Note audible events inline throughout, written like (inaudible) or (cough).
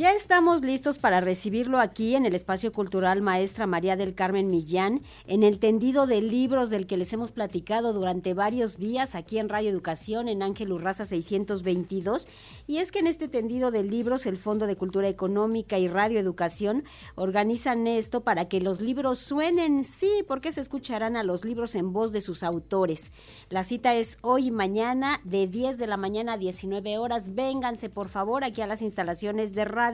Ya estamos listos para recibirlo aquí en el espacio cultural Maestra María del Carmen Millán, en el tendido de libros del que les hemos platicado durante varios días aquí en Radio Educación, en Ángel Urraza 622. Y es que en este tendido de libros, el Fondo de Cultura Económica y Radio Educación organizan esto para que los libros suenen, sí, porque se escucharán a los libros en voz de sus autores. La cita es hoy y mañana, de 10 de la mañana a 19 horas. Vénganse, por favor, aquí a las instalaciones de Radio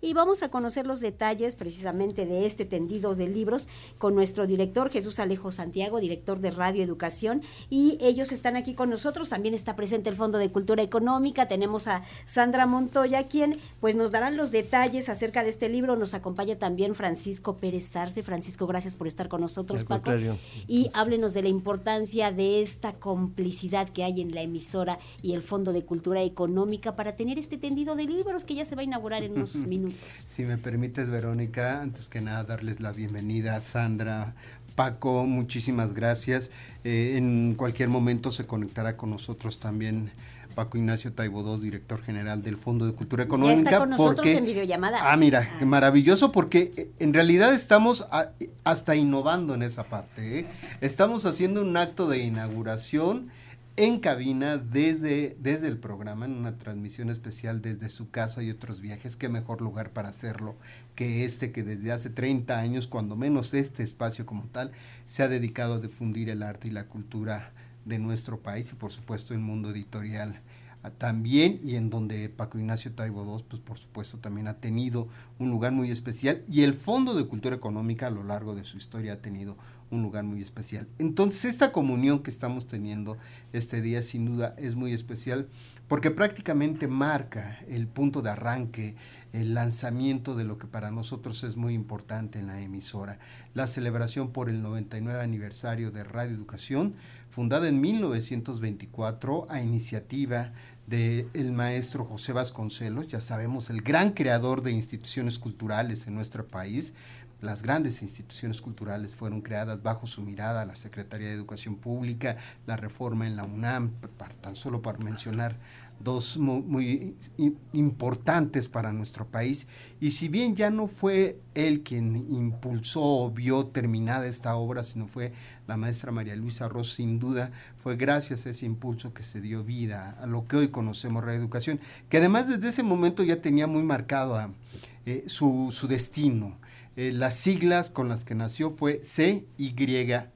y vamos a conocer los detalles precisamente de este tendido de libros con nuestro director Jesús Alejo Santiago, director de Radio Educación y ellos están aquí con nosotros. También está presente el Fondo de Cultura Económica. Tenemos a Sandra Montoya, quien pues nos darán los detalles acerca de este libro. Nos acompaña también Francisco Pérez Arce. Francisco, gracias por estar con nosotros, Paco. Y háblenos de la importancia de esta complicidad que hay en la emisora y el Fondo de Cultura Económica para tener este tendido de libros que ya se va a inaugurar en unos (laughs) minutos. Si me permites, Verónica, antes que nada darles la bienvenida a Sandra, Paco, muchísimas gracias. Eh, en cualquier momento se conectará con nosotros también Paco Ignacio Taibo II, director general del Fondo de Cultura Económica. Ya está con nosotros en videollamada. Ah, mira, ah. maravilloso porque eh, en realidad estamos hasta innovando en esa parte. ¿eh? Estamos haciendo un acto de inauguración en cabina desde, desde el programa, en una transmisión especial desde su casa y otros viajes. Qué mejor lugar para hacerlo que este que desde hace 30 años, cuando menos este espacio como tal, se ha dedicado a difundir el arte y la cultura de nuestro país y por supuesto el mundo editorial también y en donde Paco Ignacio Taibo II, pues por supuesto también ha tenido un lugar muy especial y el Fondo de Cultura Económica a lo largo de su historia ha tenido un lugar muy especial. Entonces esta comunión que estamos teniendo este día sin duda es muy especial porque prácticamente marca el punto de arranque, el lanzamiento de lo que para nosotros es muy importante en la emisora, la celebración por el 99 aniversario de Radio Educación, fundada en 1924 a iniciativa del el maestro José Vasconcelos, ya sabemos, el gran creador de instituciones culturales en nuestro país. Las grandes instituciones culturales fueron creadas bajo su mirada, la Secretaría de Educación Pública, la reforma en la UNAM, tan solo para mencionar dos muy, importantes para nuestro país. Y si bien ya no fue él quien impulsó o vio terminada esta obra, sino fue la maestra María Luisa Ross, sin duda fue gracias a ese impulso que se dio vida a lo que hoy conocemos reeducación, que además desde ese momento ya tenía muy marcado eh, su, su, destino. Eh, las siglas con las que nació fue CYE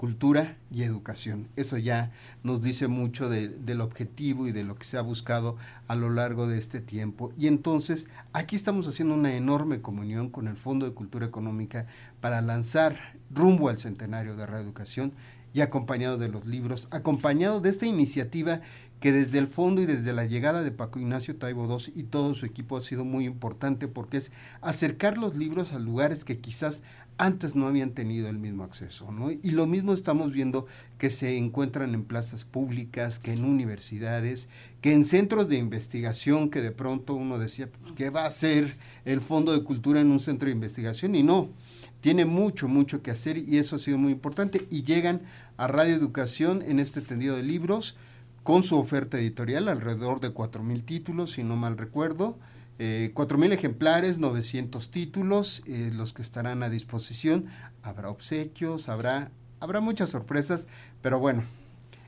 cultura y educación. Eso ya nos dice mucho del objetivo y de lo que se ha buscado a lo largo de este tiempo. Y entonces aquí estamos haciendo una enorme comunión con el Fondo de Cultura Económica para lanzar rumbo al centenario de reeducación y acompañado de los libros, acompañado de esta iniciativa que desde el fondo y desde la llegada de Paco Ignacio Taibo II y todo su equipo ha sido muy importante porque es acercar los libros a lugares que quizás antes no habían tenido el mismo acceso, ¿no? Y lo mismo estamos viendo que se encuentran en plazas públicas, que en universidades, que en centros de investigación, que de pronto uno decía, pues, ¿qué va a hacer el Fondo de Cultura en un centro de investigación? Y no, tiene mucho, mucho que hacer y eso ha sido muy importante. Y llegan a Radio Educación en este tendido de libros con su oferta editorial, alrededor de cuatro mil títulos, si no mal recuerdo eh, 4.000 ejemplares, 900 títulos, eh, los que estarán a disposición. Habrá obsequios, habrá, habrá muchas sorpresas, pero bueno,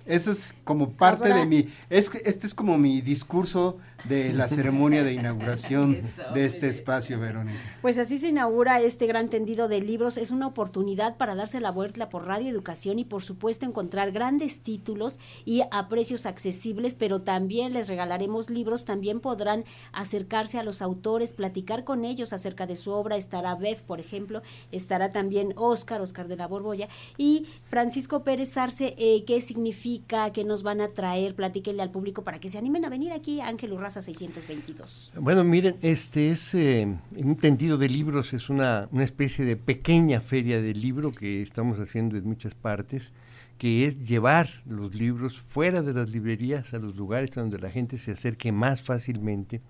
eso es como parte de mi, es, este es como mi discurso de la ceremonia de inauguración (laughs) de este espacio, Verónica. Pues así se inaugura este gran tendido de libros. Es una oportunidad para darse la vuelta por Radio Educación y por supuesto encontrar grandes títulos y a precios accesibles, pero también les regalaremos libros. También podrán acercarse a los autores, platicar con ellos acerca de su obra. Estará Bev, por ejemplo, estará también Oscar, Oscar de la Borbolla y Francisco Pérez Arce, eh, qué significa, qué nos van a traer, platíquenle al público para que se animen a venir aquí, Ángel Urraza 622. Bueno, miren, este es eh, un tendido de libros, es una, una especie de pequeña feria de libro que estamos haciendo en muchas partes, que es llevar los libros fuera de las librerías a los lugares donde la gente se acerque más fácilmente.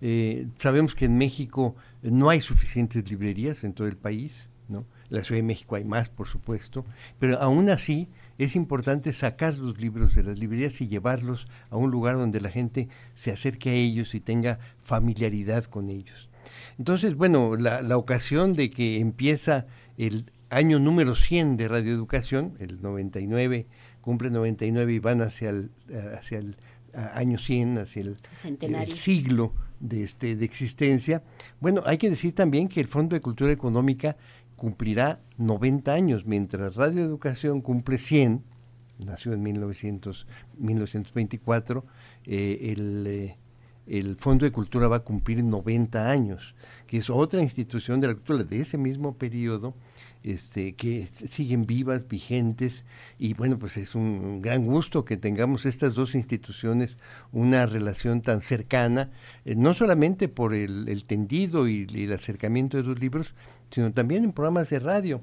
Eh, sabemos que en México no hay suficientes librerías en todo el país, ¿no? En la Ciudad de México hay más, por supuesto, pero aún así es importante sacar los libros de las librerías y llevarlos a un lugar donde la gente se acerque a ellos y tenga familiaridad con ellos. Entonces, bueno, la, la ocasión de que empieza el año número 100 de radioeducación, el 99, cumple 99 y van hacia el, hacia el año 100, hacia el, el siglo de, este, de existencia. Bueno, hay que decir también que el Fondo de Cultura Económica cumplirá 90 años, mientras Radio Educación cumple 100, nació en 1900, 1924, eh, el, eh, el Fondo de Cultura va a cumplir 90 años, que es otra institución de la cultura de ese mismo periodo, este, que siguen vivas, vigentes, y bueno, pues es un, gran gusto que tengamos estas dos instituciones una relación tan cercana, eh, no solamente por el, tendido y, el acercamiento de los libros, sino también en programas de radio.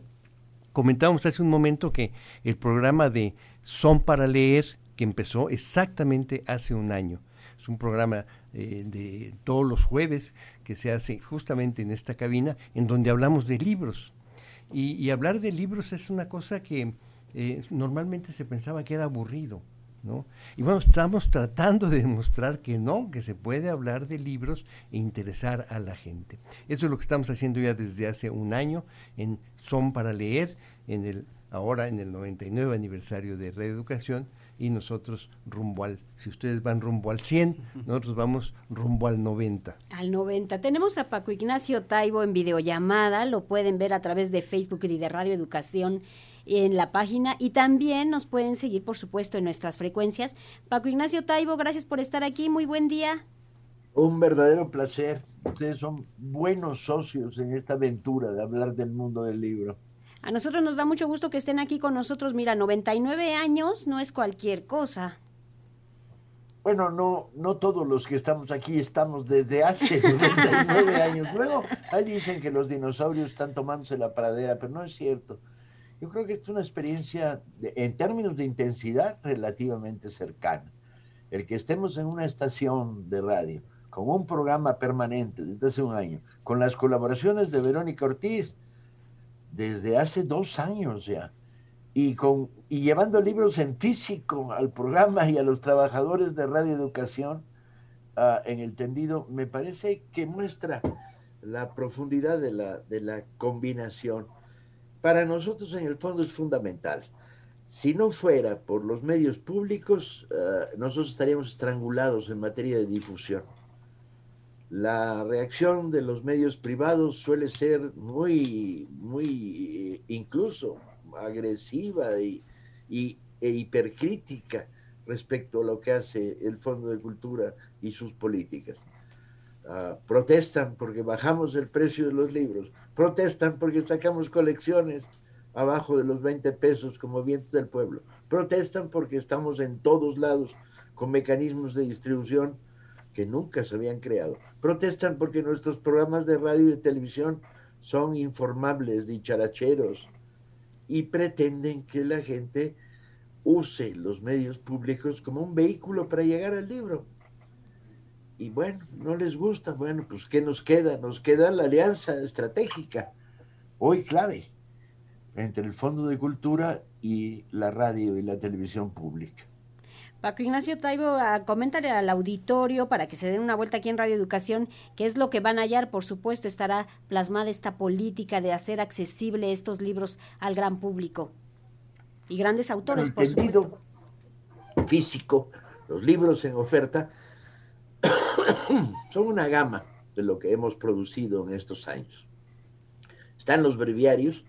Comentábamos hace un momento que el programa de Son para Leer, que empezó exactamente hace un año, es un programa eh, de todos los jueves que se hace justamente en esta cabina, en donde hablamos de libros y, hablar de libros es una cosa que eh, normalmente se pensaba que era aburrido. ¿No? Y bueno, estamos tratando de demostrar que no, que se puede hablar de libros e interesar a la gente. Eso es lo que estamos haciendo ya desde hace un año en Son para Leer, en el, ahora en el 99 aniversario de Reeducación, y nosotros rumbo al, si ustedes van rumbo al 100, nosotros vamos rumbo al 90. Al 90. Tenemos a Paco Ignacio Taibo en videollamada, lo pueden ver a través de Facebook y de Radio Educación en la página y también nos pueden seguir, por supuesto, en nuestras frecuencias. Paco Ignacio Taibo, gracias por estar aquí, muy buen día. Un verdadero placer. Ustedes son buenos socios en esta aventura de hablar del mundo del libro. A nosotros nos da mucho gusto que estén aquí con nosotros. Mira, 99 años no es cualquier cosa. Bueno, no, no todos los que estamos aquí estamos desde hace (laughs) 99 años. Luego, ahí dicen que los dinosaurios están tomándose la pradera, pero no es cierto. Yo creo que es una experiencia, en términos de intensidad, relativamente cercana. El que estemos en una estación de radio, con un programa permanente desde hace un año, con las colaboraciones de Verónica Ortiz, desde hace dos años ya, y, con, y llevando libros en físico al programa y a los trabajadores de Radio Educación uh, en el tendido, me parece que muestra la profundidad de la, de la combinación. Para nosotros en el fondo es fundamental. Si no fuera por los medios públicos, uh, nosotros estaríamos estrangulados en materia de difusión la reacción de los medios privados suele ser muy, muy eh, incluso agresiva y, e hipercrítica respecto a lo que hace el Fondo de Cultura y sus políticas. Ah, protestan porque bajamos el precio de los libros, protestan porque sacamos colecciones abajo de los 20 pesos como vientos del pueblo, protestan porque estamos en todos lados con mecanismos de distribución que nunca se habían creado. Protestan porque nuestros programas de radio y de televisión son informables, dicharacheros, y pretenden que la gente use los medios públicos como un vehículo para llegar al libro. Y bueno, no les gusta, bueno, pues ¿qué nos queda? Nos queda la alianza estratégica, hoy clave, entre el Fondo de Cultura y la radio y la televisión pública. Paco Ignacio Taibo, coméntale al auditorio para que se den una vuelta aquí en Radio Educación, qué es lo que van a hallar. Por supuesto, estará plasmada esta política de hacer accesible estos libros al gran público. Y grandes autores, por supuesto. Físico, los libros en oferta, son una gama de lo que hemos producido en estos años. Están los breviarios,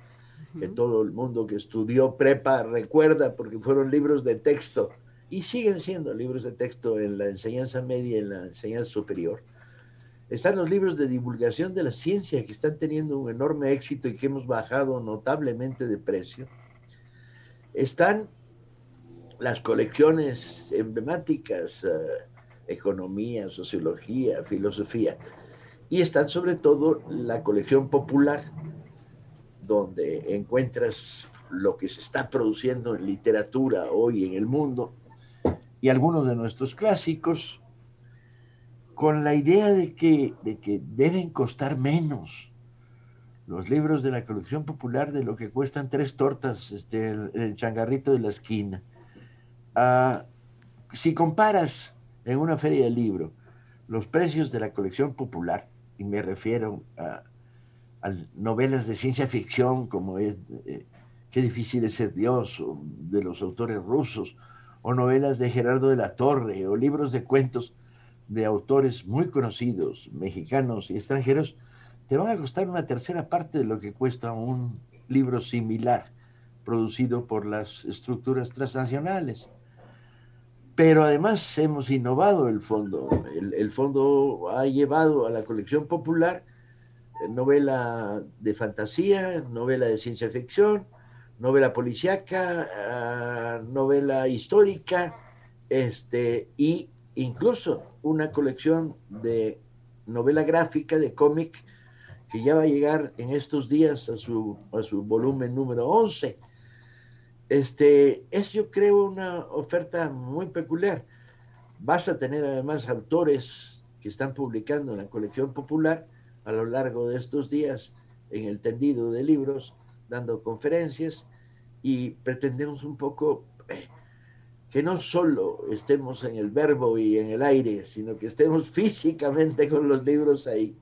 que todo el mundo que estudió prepa recuerda, porque fueron libros de texto y siguen siendo libros de texto en la enseñanza media y en la enseñanza superior. Están los libros de divulgación de la ciencia que están teniendo un enorme éxito y que hemos bajado notablemente de precio. Están las colecciones emblemáticas, eh, economía, sociología, filosofía. Y están sobre todo la colección popular, donde encuentras lo que se está produciendo en literatura hoy en el mundo y algunos de nuestros clásicos con la idea de que, de que deben costar menos los libros de la colección popular de lo que cuestan tres tortas, este, el, changarrito de la esquina. Ah, si comparas en una feria de libro los precios de la colección popular, y me refiero a, novelas de ciencia ficción como es eh, Qué difícil es ser Dios, de los autores rusos, o novelas de Gerardo de la Torre, o libros de cuentos de autores muy conocidos, mexicanos y extranjeros, te van a costar una tercera parte de lo que cuesta un libro similar producido por las estructuras transnacionales. Pero además hemos innovado el fondo. El, fondo ha llevado a la colección popular eh, novela de fantasía, novela de ciencia ficción, novela policíaca, ah, novela histórica, este, y incluso una colección de novela gráfica, de cómic, que ya va a llegar en estos días a su, a su volumen número 11. Este, es yo creo una oferta muy peculiar. Vas a tener además autores que están publicando en la colección popular a lo largo de estos días en el tendido de libros, dando conferencias y pretendemos un poco eh, que no solo estemos en el verbo y en el aire, sino que estemos (laughs) físicamente con los libros ahí.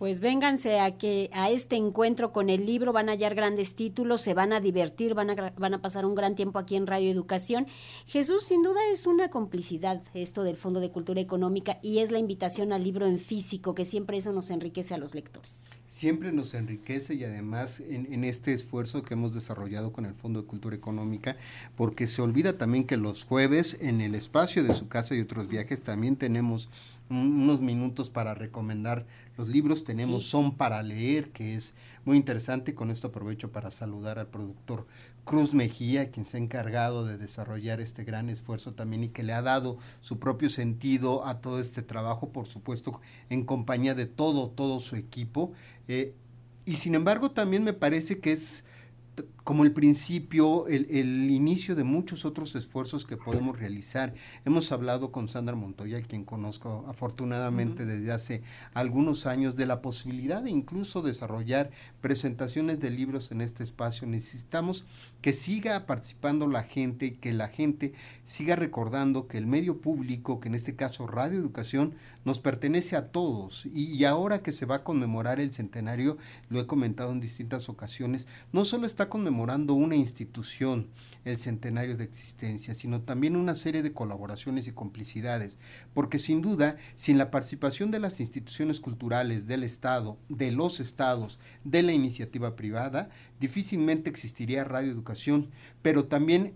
Pues vénganse a que a este encuentro con el libro van a hallar grandes títulos, se van a divertir, van a, van a pasar un gran tiempo aquí en Radio Educación. Jesús, sin duda es una complicidad esto del Fondo de Cultura Económica y es la invitación al libro en físico, que siempre eso nos enriquece a los lectores. Siempre nos enriquece y además en, en este esfuerzo que hemos desarrollado con el Fondo de Cultura Económica, porque se olvida también que los jueves en el espacio de su casa y otros viajes también tenemos unos minutos para recomendar los libros. Tenemos Son para leer, que es muy interesante. Con esto aprovecho para saludar al productor Cruz Mejía, quien se ha encargado de desarrollar este gran esfuerzo también y que le ha dado su propio sentido a todo este trabajo, por supuesto, en compañía de todo, todo su equipo. Eh, y sin embargo, también me parece que es como el principio, el, el, inicio de muchos otros esfuerzos que podemos realizar. Hemos hablado con Sandra Montoya, quien conozco afortunadamente desde hace algunos años, de la posibilidad de incluso desarrollar presentaciones de libros en este espacio. Necesitamos que siga participando la gente y que la gente siga recordando que el medio público, que en este caso Radio Educación, nos pertenece a todos. Y, y ahora que se va a conmemorar el centenario, lo he comentado en distintas ocasiones, no solo está conmemorando una institución el centenario de existencia, sino también una serie de colaboraciones y complicidades, porque sin duda, sin la participación de las instituciones culturales del Estado, de los estados, de la iniciativa privada, difícilmente existiría Radio Educación, pero también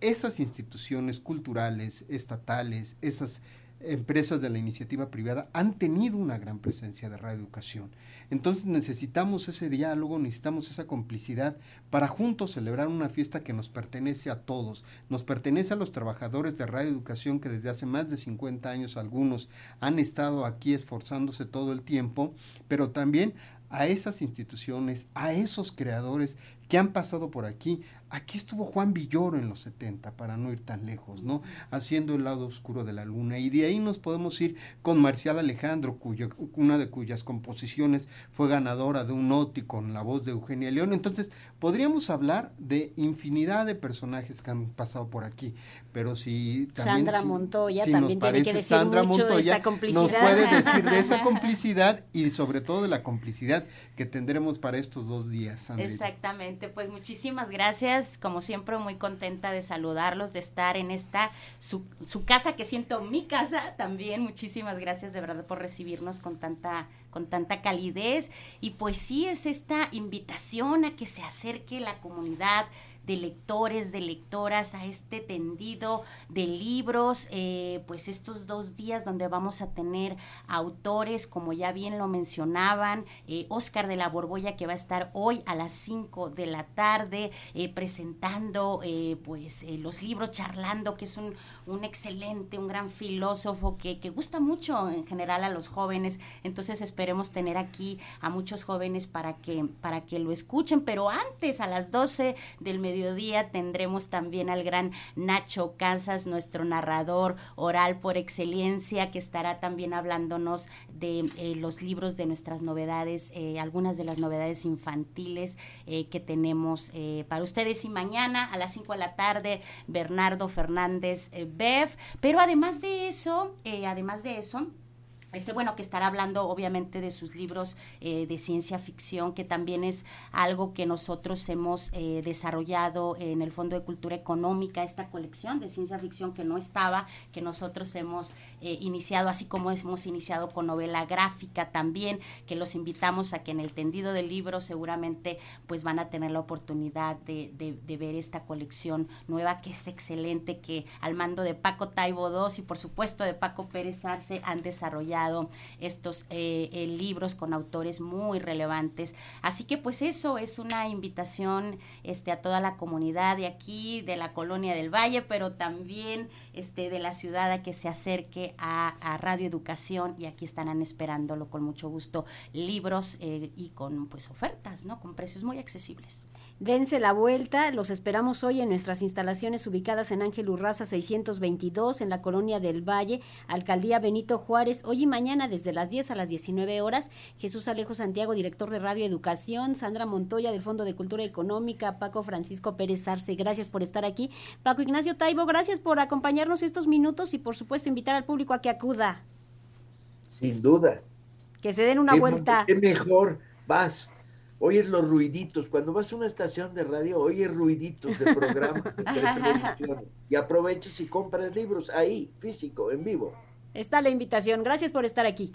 esas instituciones culturales, estatales, esas empresas de la iniciativa privada han tenido una gran presencia de radioeducación. Entonces necesitamos ese diálogo, necesitamos esa complicidad para juntos celebrar una fiesta que nos pertenece a todos. Nos pertenece a los trabajadores de radioeducación que desde hace más de 50 años algunos han estado aquí esforzándose todo el tiempo, pero también a esas instituciones, a esos creadores que han pasado por aquí, Aquí estuvo Juan Villoro en los 70, para no ir tan lejos, ¿no? Haciendo el lado oscuro de la luna. Y de ahí nos podemos ir con Marcial Alejandro, cuyo, una de cuyas composiciones fue ganadora de un OTI con la voz de Eugenia León. Entonces, podríamos hablar de infinidad de personajes que han pasado por aquí. Pero si también. Sandra Montoya también tiene que decir Sandra mucho Montoya de nos puede decir de esa (laughs) complicidad y sobre todo de la complicidad que tendremos para estos dos días. Sandrita. Exactamente, pues muchísimas gracias como siempre, muy contenta de saludarlos, de estar en esta, su, su casa, que siento mi casa también. Muchísimas gracias de verdad por recibirnos con tanta con tanta calidez y pues sí es esta invitación a que se acerque la comunidad de lectores, de lectoras a este tendido de libros, eh, pues estos dos días donde vamos a tener autores, como ya bien lo mencionaban, eh, Oscar de la Borbolla que va a estar hoy a las 5 de la tarde eh, presentando pues los libros, charlando, que es un, un excelente, un gran filósofo que, que gusta mucho en general a los jóvenes, entonces esperemos tener aquí a muchos jóvenes para que, para que lo escuchen, pero antes a las 12 del mediodía mediodía tendremos también al gran Nacho Kansas, nuestro narrador oral por excelencia, que estará también hablándonos de eh, los libros de nuestras novedades, eh, algunas de las novedades infantiles eh, que tenemos para ustedes. Y mañana a las 5 de la tarde, Bernardo Fernández Bev. Pero además de eso, además de eso, este, bueno, que estará hablando obviamente de sus libros eh, de ciencia ficción, que también es algo que nosotros hemos eh, desarrollado en el Fondo de Cultura Económica, esta colección de ciencia ficción que no estaba, que nosotros hemos eh, iniciado, así como hemos iniciado con novela gráfica también, que los invitamos a que en el tendido del libro seguramente pues van a tener la oportunidad de, de ver esta colección nueva que es excelente, que al mando de Paco Taibo II y por supuesto de Paco Pérez Arce han desarrollado estos eh, eh, libros con autores muy relevantes. Así que pues eso es una invitación este, a toda la comunidad de aquí, de la colonia del Valle, pero también este, de la ciudad a que se acerque a, Radio Educación y aquí estarán esperándolo con mucho gusto libros eh, y con pues ofertas, ¿no? Con precios muy accesibles. Dense la vuelta, los esperamos hoy en nuestras instalaciones ubicadas en Ángel Urraza 622 en la colonia del Valle, Alcaldía Benito Juárez, hoy y mañana desde las 10 a las 19 horas. Jesús Alejo Santiago, director de Radio Educación, Sandra Montoya del Fondo de Cultura Económica, Paco Francisco Pérez Arce, gracias por estar aquí. Paco Ignacio Taibo, gracias por acompañarnos estos minutos y por supuesto invitar al público a que acuda. Sin duda. Que se den una vuelta. Qué mejor vas oyes los ruiditos. Cuando vas a una estación de radio, oyes ruiditos de programas de (laughs) televisión y aprovechas y compras libros ahí, físico, en vivo. Está la invitación. Gracias por estar aquí.